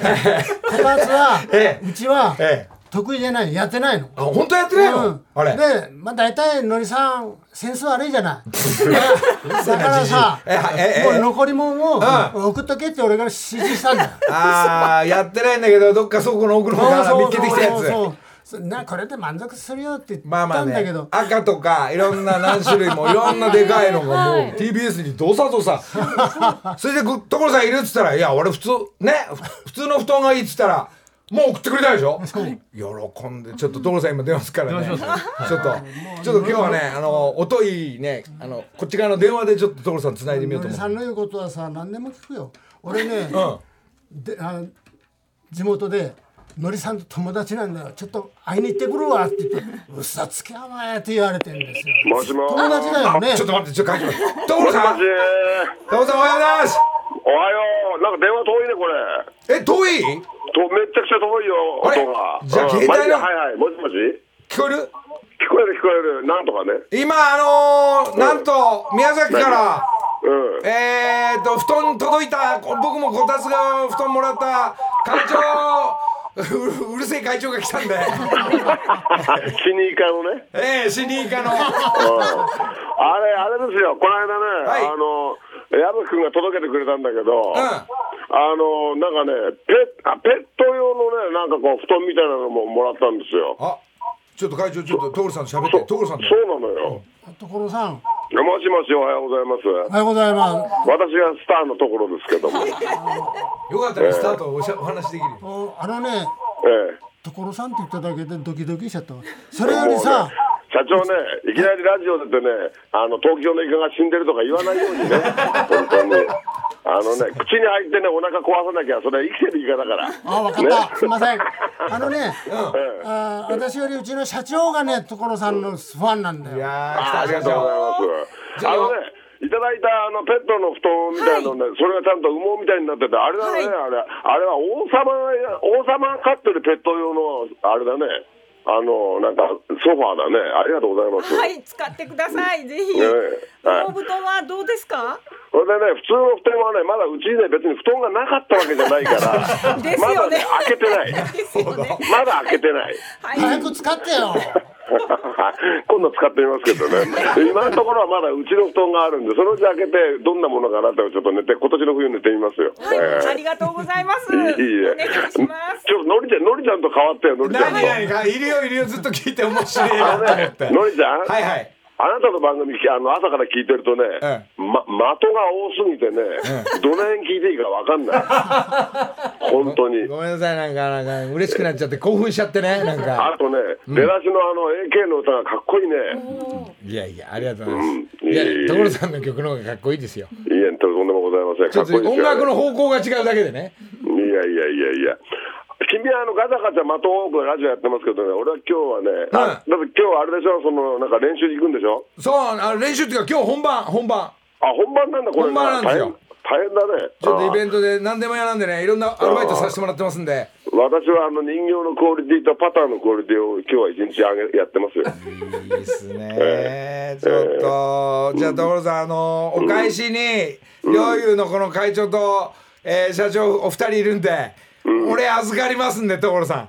S7: こたつは
S3: ええ。
S7: うちは
S3: ええ
S7: 得意じゃないやってないの。
S3: あ本当やってないの、
S7: うん。
S3: あれ？
S7: で、まあ、大体のりさんセンス悪いじゃない。[LAUGHS] だからさもう残り物を
S3: う
S7: 送っとけって俺が指示したんだよ。
S3: ああやってないんだけどどっか倉庫の奥の方から見っけてきたやつ。
S7: なこれで満足するよって言っ
S3: まあまあね。
S7: たんだけど、
S3: 赤とかいろんな何種類も [LAUGHS] いろんなでかいのがもう TBS にどさどさ。[LAUGHS] それでこ所さんいるっつったら「いや俺普通ねふ普通の布団がいい」っつったらもう送ってくれたでしょ？喜んでちょっと所さん今出ますからね。ちょっとちょっと今日はねあの音いいねあのこっち側の電話でちょっと所さんつないでみようと思う。
S7: のりさんの言うことはさ何でも聞くよ。俺ね、
S3: うん。
S7: であ地元でのりさんと友達なんだよ。ちょっと会いに行ってくるわって言って「嘘つけお前」って言われてんですよ。
S8: もしも
S7: 友達だよね。
S3: ちょっと待ってちょっと書いてます。所さん。所さんおはようございます
S8: おはよう。なんか電話遠いねこれ。
S3: え遠い？
S8: とめっちゃくちゃ遠いよ音が。
S3: じゃあ
S8: うん。
S3: 携帯の？
S8: はいはい。もしもし？
S3: 聞こえる？
S8: 聞こえる聞こえる。なんとかね。
S3: 今あのーなんと宮崎から
S8: うん。
S3: えーと布団届いたこ僕もこたつが布団もらった会長う [LAUGHS] うるせえ会長が来たんで。[LAUGHS]
S8: 死にイカのね。
S3: ええシニーカの。
S8: うん。あれあれですよ。この間ね、
S3: はい。
S8: あの矢吹君が届けてくれたんだけど、
S3: ん。
S8: あのなんかねペあペット用のねなんかこう布団みたいなのももらったんですよ。
S3: あちょっと会長ちょっと所さんと喋って所さんと。
S8: そうなのよ、
S7: 所さん。
S8: もしもしおはようございます。
S7: おはようございます。
S8: 私がスターのところですけども。え
S3: よかったらスタートおしゃお話できる
S7: あのね
S8: え
S7: 所さんって言っただけでドキドキしちゃったわ。それよりさ
S8: 社長ね、い。きなりラジオ出てね、あの東京のイカが死んでるとか言わないようにね、[LAUGHS] 本当に。あのね、口に入ってね、お腹壊さなきゃ、それは生きてるイカだから。
S7: あ分かった、すいません。[LAUGHS] あのね、
S8: ええ。
S7: あ私よりうちの社長がね所さんのファンなんだよ。
S3: いやー
S8: ありがとうござい
S3: 長
S8: ます。あのね、いただいたあのペットの布団みたいなのね、それがちゃんと羽毛みたいになってて、あれだね、あれ、あれは王様や、王様が飼ってるペット用の、あれだね、あの、なんか、ソファーだね。ありがとうございます。
S9: はい、使ってください。ぜひ。
S8: ねえはい
S9: 羽毛布団はどうですか？
S8: それでね、普通の布団はね、まだうちにね、別に布団がなかったわけじゃないから、[LAUGHS]
S9: です
S8: まだ
S9: よね
S8: ね、開けてない。
S9: ですよね。
S8: まだ開けてない。
S9: はい。
S7: 早く使ってよ
S8: 今度使ってみますけどね。[LAUGHS] 今のところはまだうちの布団があるんで、そのうち開けて、どんなものかなってちょっと寝て、今年の冬寝てみますよ。
S9: はい、
S8: ええ
S9: ありがとうございます。
S8: いいえ。ちょっとのりちゃん、のりちゃんと変わったよ、のりちゃん
S3: 何
S8: と。
S3: 何かいるよいるよずっと聞いて面白いなと思って
S8: のりちゃん、
S3: はいはい
S8: あなたの番組あの朝から聞いてるとね、
S3: え
S8: ま、的が多すぎてね、どの辺聞いていいかわかんない。[LAUGHS] 本当に。
S3: ごめんなさいなんかなんか嬉しくなっちゃって興奮しちゃってねなんか
S8: あとね、出だしのあの AK の歌がかっこいいね。
S3: いやいやありがとうございます、
S8: うん
S3: いや所さんの曲の方がかっこいいですよ
S8: いや、とんでもございません。いいですよ
S3: 音楽の方向が違うだけでね
S8: いやいやいやいや。君はあのガチャガチャ的多くラジオやってますけどね、俺は今日はね、あ
S3: はい。
S8: だって今日はあれでしょ、そのなんか練習に行くんでしょ？
S3: そうあ練習っていうか今日本番本番。
S8: あ、本番なんだ、これ。
S3: 本番なんですよ。
S8: 大変大変だね。
S3: ちょっとイベ
S8: ン
S3: ントで何でもやなんでねいろんなアルバイトさせてもらってますんで。
S8: 私はあの人形のクオリティとパターンのクオリティを今日は一日上げやってますよ。
S3: いいですね。ちょっとじゃあ所さんあのお返しに陵侑のこの会長と、えー社長お二人いるんで、俺預かりますんで所さん。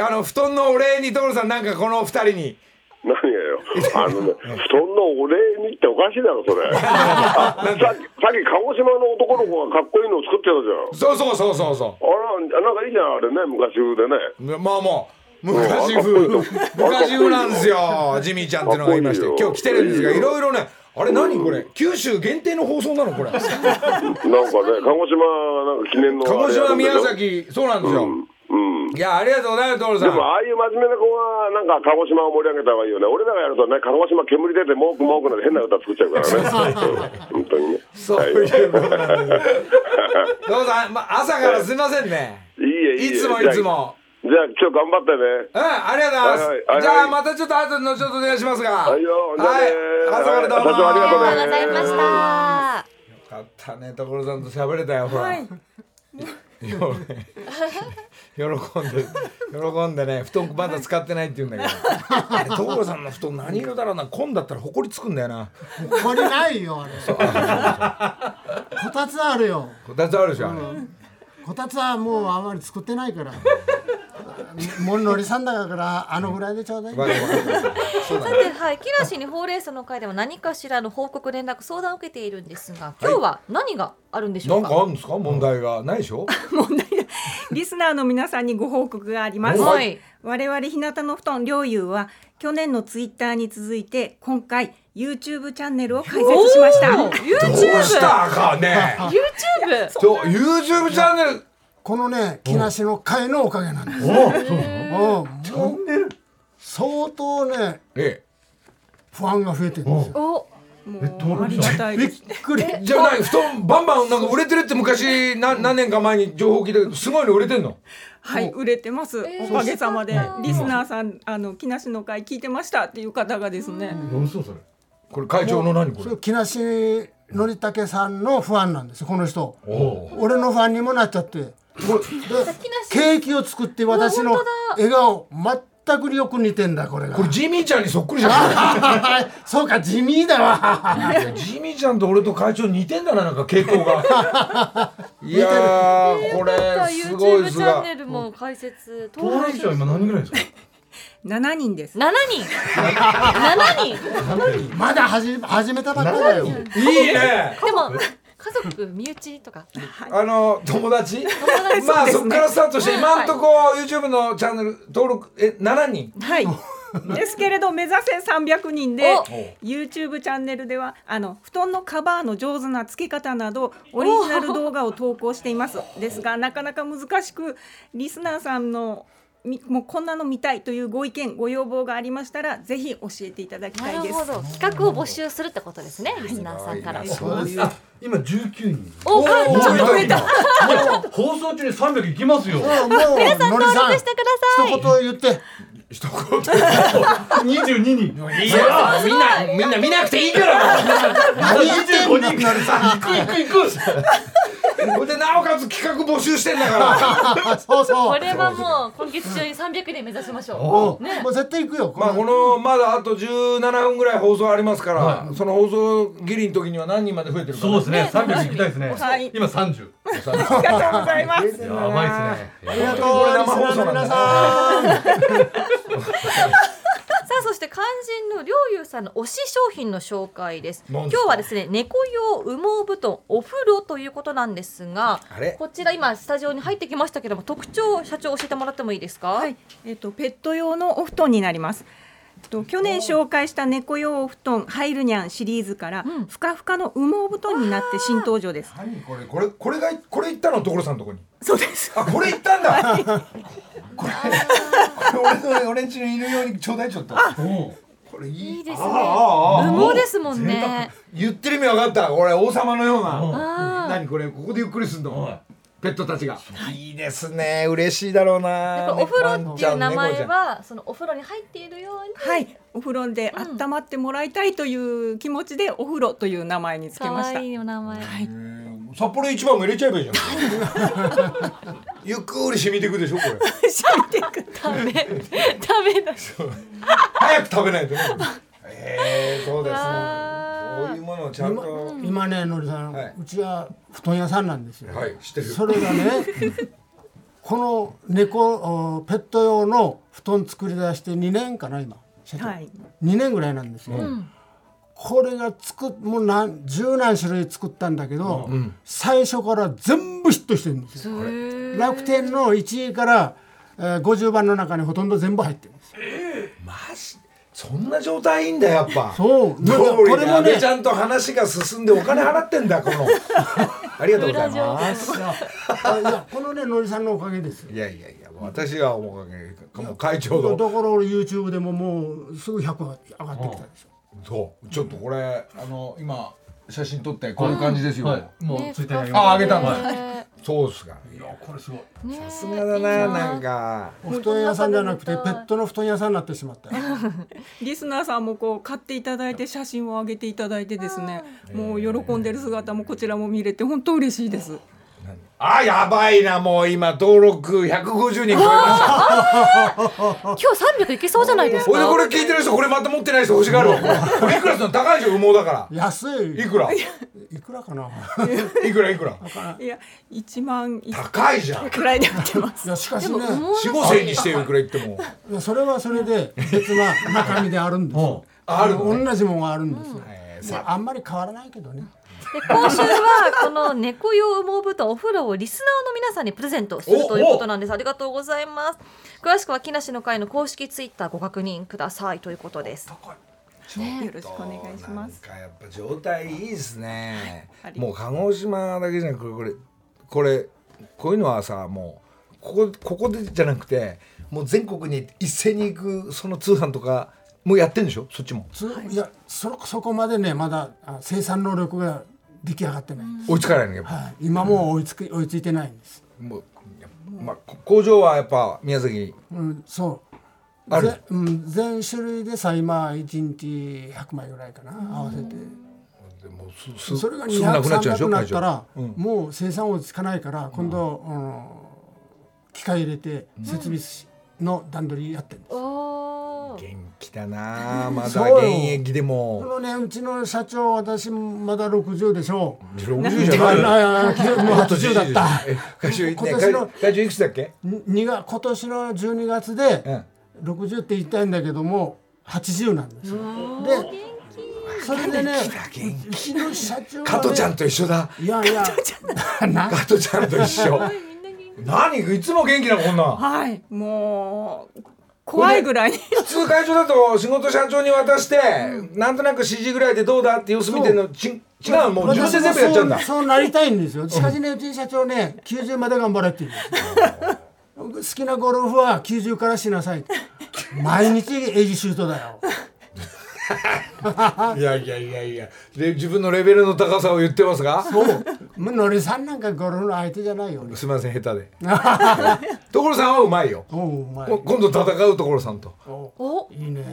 S3: あの布団のお礼に所さんなんかこの二人に。
S8: 何がよ。[LAUGHS] あのね、布団のお礼にっておかしいだろ、それ。[LAUGHS] あさっき、さっき鹿児島の男の子がかっこいいのを作ってたじゃん。
S3: そうそうそうそうそ
S8: あら、なんかいいじゃん、あれね、昔風でね。
S3: うまあもう昔風昔風なんですよジミーちゃんっていうのがいまして。今日来てるんですがいろいろねあれ何これ？九州限定の放送なのこれ [LAUGHS]
S8: なんかね、鹿児島なんか記念の
S3: 鹿児島宮。崎そうなんですよ、
S8: うん。
S3: いやありがとうございます所さん
S8: でも、ああいう真面目な子が、なんか鹿児島を盛り上げた方がいいよね。俺らがやるとね、鹿児島煙出て、文句文句なんて変な歌作っちゃうからね。うん [LAUGHS] 本当にね。
S3: そういうことなんですどうぞ、ま、朝からすみませんね
S8: いいえ、いいえ。
S3: いつもいつも
S8: じゃあ。今日頑張ってね。
S3: うんありがとうございます、
S8: はいはいはい。
S3: じゃあまたちょっと後で後ほどお願いしますが
S8: はい。よじゃあね
S3: はい朝からどうも。
S8: 社長ありがとう
S4: ございました。
S3: かったね所さんと喋れたよほら、
S9: はい。
S3: 喜んで [LAUGHS] 喜んでね布団まだ使ってないって言うんだけど。あれ所さんの布団何色だろうな。紺だったら埃つくんだよな。
S7: これないよあれ。こたつあるよ。
S3: こたつあるでしょあれ、
S7: こたつはもうあまり作ってないから。[LAUGHS] もんのりさんだからあのぐらいでちょうだい。
S4: さ
S3: ね
S4: てはい木梨にほうれん草の会では何かしらの報告連絡相談を受けているんですが今日は何があるんでしょ
S3: な
S4: うんか、
S3: かあるんですか？問題が。ないでしょ？[LAUGHS]
S9: リスナーの皆さんにご報告があります。
S4: はい。
S9: 我々日向の布団両友は去年のツイッターに続いて今回 YouTube チャンネルを開設しました。
S3: どうしたかね。
S4: YouTube
S3: そう YouTube チャンネル。
S7: このね木梨の会のおかげなんです。うん。もう相当ね
S3: え
S7: ファンが増えてるんですよ。
S4: お
S9: もうありがたい
S7: びっ。くり。
S3: えじゃあ何布団バンバンなんか売れてるって昔何何年か前に情報聞いたけどすごいの売れてんの？
S9: はい、売れてます。
S4: えー
S9: おかげさまで。リスナーさんあの木梨の会聞いてましたっていう方がですね。
S3: これ会長の何これ？
S7: 木梨憲武さんのファンなんですよこの人。
S3: お
S7: 俺のファンにもなっちゃって。でケーキを作って私の笑顔全くよく似てんだこれが。
S3: これジミーちゃんにそっくりじゃん [LAUGHS]
S7: そうか地味だわ。
S3: ジミーちゃんと俺と会長似てんだななんか傾向が。[LAUGHS] いやーこれすごい
S4: YouTube チャン
S3: ですが
S4: ネルも開設
S5: 登録者は今何人ぐらいですか？
S9: 7人です。
S4: 7人。7人。
S7: まだ始め始めたばっかりだよ。
S3: いいね。
S4: でも家族身内とか。
S3: あの友達？
S4: 達。
S3: まあそっからスタートして今んとこ YouTube のチャンネル登録え7人？
S9: はい。ですけれど目指せ300人で
S4: お。
S9: YouTube チャンネルではあの布団のカバーの上手な付け方などオリジナル動画を投稿しています。ですがなかなか難しくリスナーさんのみもうこんなの見たいというご意見ご要望がありましたらぜひ教えていただきたいです。
S4: なるほど。企画を募集するってことですねリスナーさんから。
S7: そうです。
S5: あ今19人。
S4: おか
S3: お
S4: ちょっと増えた。
S5: 放送中に300いきますよ。[LAUGHS]
S7: もうのりさん。
S4: 登録してください。
S7: 一言言って。
S3: 一言
S5: 22人
S3: いやみんなみんな見なくていいから。
S5: 25人行く行く行く。
S3: これでなおかつ企画募集してんだから。[LAUGHS]
S7: そうそう。
S4: これはもう今月中に300人目指しましょ
S7: もう
S4: ね。
S7: もう絶対行くよ
S3: まあこのまだあと17分ぐらい放送ありますから、その放送ギリの時には何人まで増えてるか
S5: そうですね。300行きたいですね。
S9: はい
S5: 今30
S9: ありがとうございます。
S5: やばいですね。
S7: ありがとう
S3: 生放送
S7: 皆さん。
S4: さあそして肝心のりょうゆうさんの推し商品の紹介です。今日はですね猫用羽毛布団お風呂ということなんですがこちら今スタジオに入ってきましたけども特徴を社長教えてもらってもいいですか？
S9: はい、えっ、とペット用のお布団になります。と去年紹介した猫用お布団ハイルニャンシリーズから、
S4: うん。
S9: ふかふかの羽毛布団になって新登場です。
S3: 何これ？これこれがこれ行ったの所さんのとこに？
S9: そうです。
S3: あこれ行ったんだ。これこれ俺の俺んちの犬用にちょうだいちょっと。これいい。
S4: いいですね。羽毛ですもんね。
S3: 言ってる意味分かった。俺王様のような。何これ？ここでゆっくりすんの？ペットたちが。いいですね。嬉しいだろうな。
S4: お風呂っていう名前はそのお風呂に入っているように。
S9: はい、お風呂で温まってもらいたいという気持ちでお風呂という名前につけ
S4: 可
S9: ました。
S4: 愛いお名前、
S3: 札幌一番も入れちゃえばいいじゃん。ゆっくり染みていくでしょこれ。
S4: 食べ食べだ。
S3: 早く食べないとねえー、そうですね。こういうものをちゃんと。
S7: 今ねのりさん、
S3: はい。う
S7: ちは布団屋さんなんですよ、
S3: はい知ってる。
S7: それがね [LAUGHS] この猫おペット用の布団作り出して2年かな今。社長、
S9: はい、
S7: 2年ぐらいなんですよ、これが作っもう何十何種類作ったんだけど、最初から全部ヒットしてるんですよ。楽天の1位から、えー、50番の中にほとんど全部入ってるんですよ。
S3: マジそんな状態いいんだやっぱ。
S7: そう。
S3: ど
S7: これもね。
S3: れもねちゃんと話が進んでお金払ってんだこの。[LAUGHS] ありがとうございます。
S7: あいやこのねのりさんのおかげですよ。
S3: いやいやいや私はもうもう会長
S7: だ
S3: の
S7: から俺 YouTube でももうすぐ100上がってきたでしょ、
S3: そう。ちょっとこれあの今写真撮ってこういう感じですよ、
S5: はい。もうついてあげ
S3: ああげたんだ、
S4: ね
S3: そうっすか
S5: いやこれすごい。
S4: ね
S3: さすがだなな。んか。
S7: お布団屋さんじゃなくてペットの布団屋さんになってしまった。よ [LAUGHS]
S9: リスナーさんもこう買っていただいて写真を上げていただいてですね。もう喜んでる姿もこちらも見れて本当嬉しいです
S3: あやばいなもう今登録150人超えました。[LAUGHS]
S4: 今日300いけそうじゃないですか？
S3: これ聞いてる人これまた持ってない人欲しがるわ。これいくらするの？高いでしょ羽毛だか
S7: 安い。
S3: ら [LAUGHS] いくら？
S7: いくらかな？い
S3: くらいくら？
S9: いや1万
S3: 高いじゃん。
S9: くらいで売ってます。
S7: いやしかしね。
S3: 四五千にしてよいくら言っても。
S7: いやそれはそれで別な中身であるんですよ。[LAUGHS]
S3: あるのね。
S7: 同じものがあるんですよ、あんまり変わらないけどね
S4: で今週はこの猫用羽毛布団お風呂をリスナーの皆さんにプレゼントするということなんです。ありがとうございます。詳しくは木梨の会の公式ツイッターご確認くださいということです。
S9: よろしくお願いします。
S3: なんかやっぱ状態いいですね。
S9: あり
S3: もう鹿児島だけじゃなくこれこれこういうのはさもうここここでじゃなくてもう全国に一斉に行くその通販とかもうやってんでしょ？そっちも。
S7: ついやそそこまでねまだあ生産能力が出来上がってない、
S3: 追いつかないのやっぱ、
S7: はい、今もう追いつく追いついてないんです、
S3: もうまあこ工場はやっぱ宮崎。に
S7: うん、そう。
S3: ある？
S7: ぜうん、全種類でさ今1日100枚ぐらいかな合わせて。
S3: でもうすす
S7: それが
S3: すぐなくなっちゃうでし
S7: 200300
S3: ょ？
S7: なったら、
S3: うん。
S7: もう生産追いつかないから今度、うん。機械入れて設備の段取りやってるんです、
S4: おー
S3: 元気だなあまだ現役で
S7: こ
S3: も
S7: のねうちの社長私まだ60でしょ
S3: 60じゃない
S7: もう80だった。今年の
S3: 会会長いくつだっけ？
S7: 今年の12月で
S3: うん。
S7: 60って言いたいんだけども80なんですよ。でそれでねうちの社長
S3: 加トちゃんと一緒だ。
S7: いやいやな
S3: 加トちゃんと一緒。何？いつも元気なこんなん
S9: はいもう怖いぐらいに
S3: 普通会長だと仕事社長に渡して、なんとなく指示ぐらいでどうだって様子見てんのち違うもう自分で全部やっちゃうんだ
S7: そうそうなりたいんですよ。しかしねうちの社長ね90まで頑張れって言うんですよ。[LAUGHS] 好きなゴルフは90からしなさい。毎日エイジシュートだよ。[LAUGHS]
S3: いやいやいやいや。で自分のレベルの高さを言ってますが
S7: そう。もうのりさんなんかゴルフの相手じゃないよ。
S3: すみません下手で。[LAUGHS] 所さんはうまい。よ今度戦う所さんと。
S4: お
S7: いいね。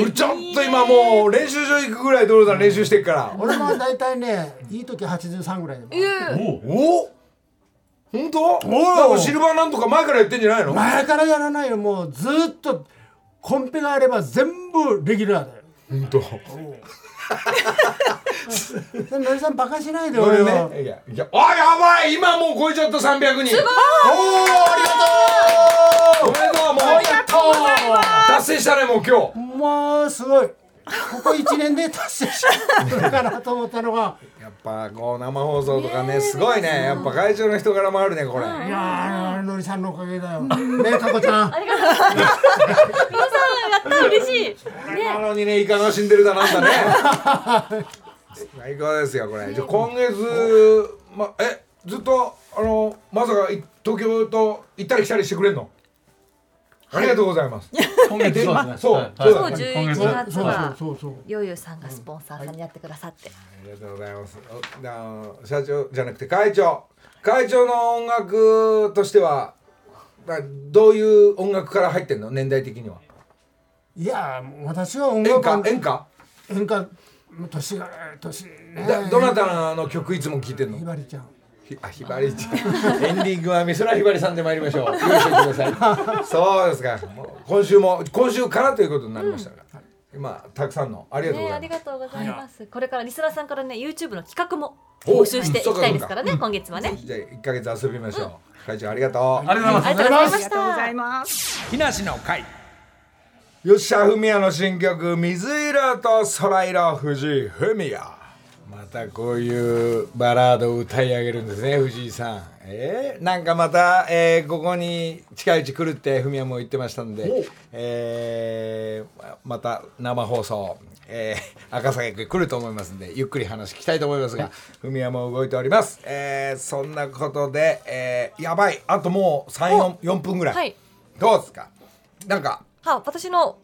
S3: 俺 [LAUGHS] ちょっと今もう練習場行くぐらい所さん練習してっから。
S7: 俺も大体ねいい時83ぐらいで。
S3: お本当？なんかシルバーなんとか前からやってんじゃないの？
S7: 前からやらないよ。もうずっとコンペがあれば全部レギュラーだよ。
S3: 本当。
S7: でのりさんバカしないで
S3: 俺
S7: 俺は。
S3: ねいやいやあやばい今もう超えちゃった300人。おおありがとう。おめでとう。もう。達成したねもう今日。
S7: もうすごい。ここ一年で達成したかなと思ったのが。
S3: やっぱこう生放送とかねすごいね。やっぱ会長の人柄もあるねこれ。
S7: いやーのりさんのおかげだよ。ねかこちゃん。
S4: 皆さんやった嬉しい。
S3: なのにねイカの死んでるだなんだね。最高ですよこれ。じゃあ今月まえずっとあのまさかい東京と行ったり来たりしてくれんの？ありがとうございます
S5: 今月そうですね。
S3: そう
S5: はい。
S3: そうだ
S4: そう
S3: ね
S4: 11
S7: そう
S4: 月は
S7: そうそうそう。
S4: よゆさんがスポンサーさんにやってくださって、
S3: ありがとうございます。おあの社長じゃなくて会長。会長の音楽としてはまあどういう音楽から入ってんの？年代的には。い
S7: や私は音
S3: 演
S7: 楽
S3: 歌？演歌？
S7: 演歌年が年ね。
S3: だどなたの曲いつも聴いてんの？
S7: ひばりちゃん。
S3: ひあひばりちゃん。エンディングは美空ひばりさんで参りましょう。よろしくください。そうですか。もう今週も今週からということになりましたが、今たくさんのありがとうご
S4: ねあ
S3: ざいます、
S4: りがとうございます、これからリスナーさんからね YouTube の企画も
S3: お
S4: 募集していきたいですからね今月はね。
S3: じゃあ1ヶ月遊びましょう、会長ありがとう、
S5: ありがとうございます。
S4: ありがとうございま
S9: あり
S4: した
S9: がとうございます。
S3: 木梨の会吉田文也の新曲「水色と空色藤井フミヤ」またこういうバラードを歌い上げるんですね藤井さん。えー、なんかまた、えー、ここに近いうち来るって文也も言ってましたんで、えー、ままた生放送、えー、赤坂へ来ると思いますんでゆっくり話聞きたいと思いますが文也も動いております、えー、そんなことで、えー、やばい。あともう34分ぐらい、
S4: はい。
S3: どうですか？なんか。
S4: は私の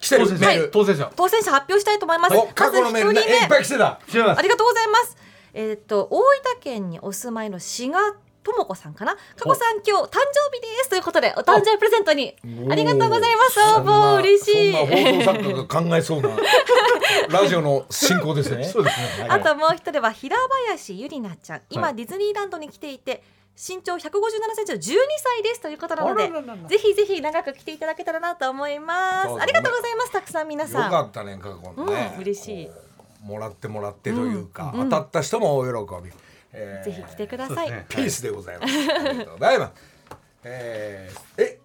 S3: 来てる
S5: 当選者当選者。
S4: 当選者発表したいと思います。
S3: お過去のいっぱい来てた。
S4: ありがとうございます。えっ、と大分県にお住まいの志賀智子さんかな。加古さん今日誕生日です。ということでお誕生日プレゼントに。ありがとうございます。応募嬉しい。
S3: 放送作家が考えそうな。[LAUGHS] ラジオの進行ですね。
S5: ね。
S4: あともう一人は平林ゆりなちゃん。今、
S5: はい。
S4: ディズニーランドに来ていて。身長157センチの12歳ですということなのでぜひぜひ長く来ていただけたらなと思いま
S3: そう
S4: すありがとうございますたくさん皆
S3: よ
S4: さん。
S3: かったね過去のね、
S4: うん嬉しい。
S3: もらってもらってというか、当たった人も大喜び、えー
S4: ぜひ来てください、
S5: そうですね。
S3: ピースでございます。ありがとうございます。えー、え。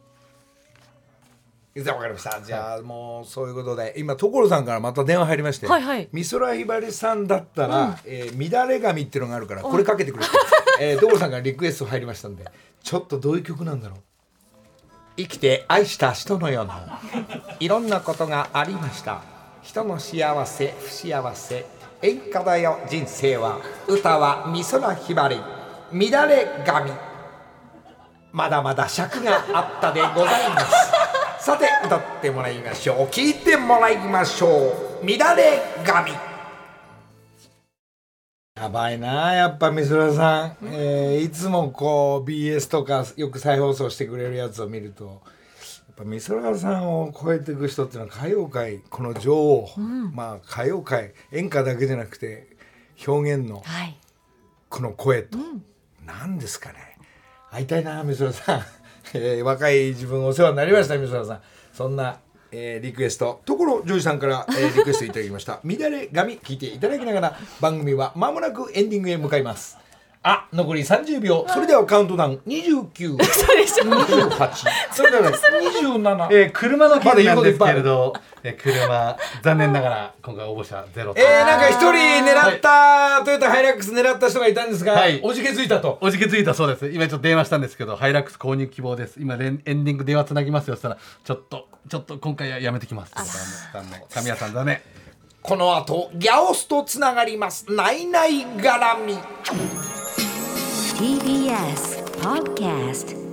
S3: いざわかりました。じゃあもうそういうことで今所さんからまた電話入りまして、
S4: はいはい
S3: 美空ひばりさんだったら、えー乱れ髪っていうのがあるからこれかけてくれって、えー、所さんからリクエスト入りましたんでちょっとどういう曲なんだろう？生きて愛した人のようないろんなことがありました。人の幸せ不幸せ演歌だよ人生は歌は美空ひばり乱れ髪まだまだ尺があったでございます。さて歌ってもらいましょう。聞いてもらいましょう。乱れ髪やばいなやっぱ美空さん、えーいつもこう BS とかよく再放送してくれるやつを見るとやっぱ美空さんを超えていく人っていうのは歌謡界この女王、まあ歌謡界演歌だけじゃなくて表現の
S4: はい。
S3: この声と、何ですかね。会いたいな美空さん、[LAUGHS] えー若い自分お世話になりました美空さん。そんな、えーリクエスト。所ジョージさんから、えーリクエストいただきました。[LAUGHS] 乱れ髪聞いていただきながら番組は間もなくエンディングへ向かいます。あ残り30秒。それではカウントダウン。2928 [LAUGHS] [LAUGHS] それでは27
S5: えー、車の件なんですけれど、えー、車残念ながら今回応募者ゼロと。
S3: えー、なんか一人狙った、トヨタハイラックス狙った人がいたんですが、
S5: はい。
S3: おじけづいたと。
S5: おじけついたそうです。今ちょっと電話したんですけどハイラックス購入希望です。今エンディング電話つなぎますよ。そしたらちょっとちょっと今回はやめてきます。残念神谷さんだね
S3: この後ギャオスとつながります。ないない絡み。
S1: TBS Podcast